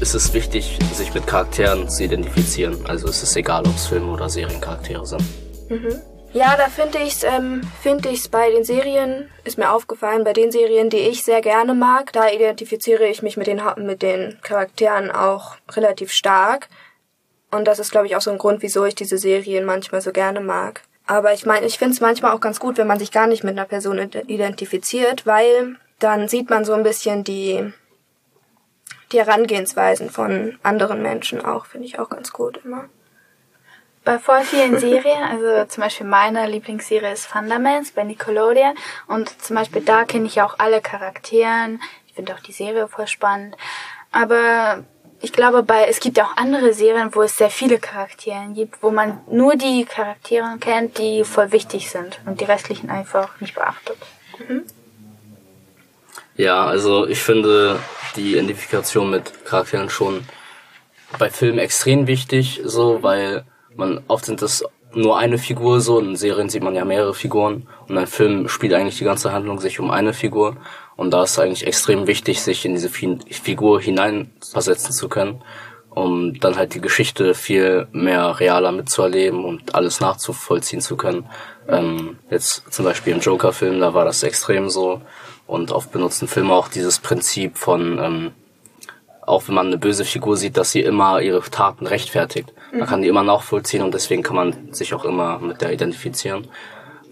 ist es wichtig, sich mit Charakteren zu identifizieren. Also es ist egal, ob es Filme oder Seriencharaktere sind. Mhm. Ja, da finde ich's, ähm, finde ich's bei den Serien, ist mir aufgefallen, bei den Serien, die ich sehr gerne mag, da identifiziere ich mich mit den, mit den Charakteren auch relativ stark. Und das ist, glaube ich, auch so ein Grund, wieso ich diese Serien manchmal so gerne mag. Aber ich meine, ich finde es manchmal auch ganz gut, wenn man sich gar nicht mit einer Person identifiziert, weil dann sieht man so ein bisschen die, die Herangehensweisen von anderen Menschen auch, finde ich auch ganz gut immer. Bei voll vielen Serien, also zum Beispiel meine Lieblingsserie ist Fundaments bei Nickelodeon und zum Beispiel da kenne ich auch alle Charakteren. Ich finde auch die Serie voll spannend. Aber ich glaube, bei es gibt auch andere Serien, wo es sehr viele Charaktere gibt, wo man nur die Charaktere kennt, die voll wichtig sind und die restlichen einfach nicht beachtet. Mhm. Ja, also ich finde die Identifikation mit Charakteren schon bei Filmen extrem wichtig, so weil man oft sind das nur eine Figur so, in Serien sieht man ja mehrere Figuren und ein Film spielt eigentlich die ganze Handlung sich um eine Figur und da ist eigentlich extrem wichtig, sich in diese Figur hineinversetzen zu können, um dann halt die Geschichte viel mehr realer mitzuerleben und alles nachzuvollziehen zu können. Ähm, jetzt zum Beispiel im Joker-Film, da war das extrem so und oft benutzen Filme auch dieses Prinzip von ähm, auch wenn man eine böse Figur sieht, dass sie immer ihre Taten rechtfertigt. Man kann die immer nachvollziehen und deswegen kann man sich auch immer mit der identifizieren.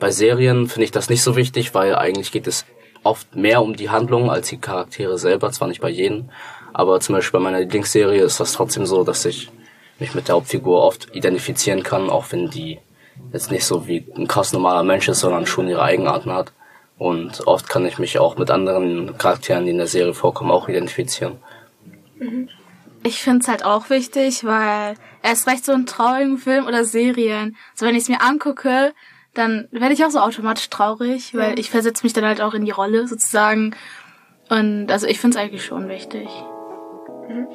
Bei Serien finde ich das nicht so wichtig, weil eigentlich geht es oft mehr um die Handlung als die Charaktere selber, zwar nicht bei jedem, aber zum Beispiel bei meiner Lieblingsserie ist das trotzdem so, dass ich mich mit der Hauptfigur oft identifizieren kann, auch wenn die jetzt nicht so wie ein krass normaler Mensch ist, sondern schon ihre Eigenarten hat. Und oft kann ich mich auch mit anderen Charakteren, die in der Serie vorkommen, auch identifizieren. Ich finde es halt auch wichtig, weil erst recht so ein traurigen Film oder Serien. So wenn ich es mir angucke, dann werde ich auch so automatisch traurig, weil mhm. ich versetze mich dann halt auch in die Rolle sozusagen. Und also ich finde es eigentlich schon wichtig. Mhm.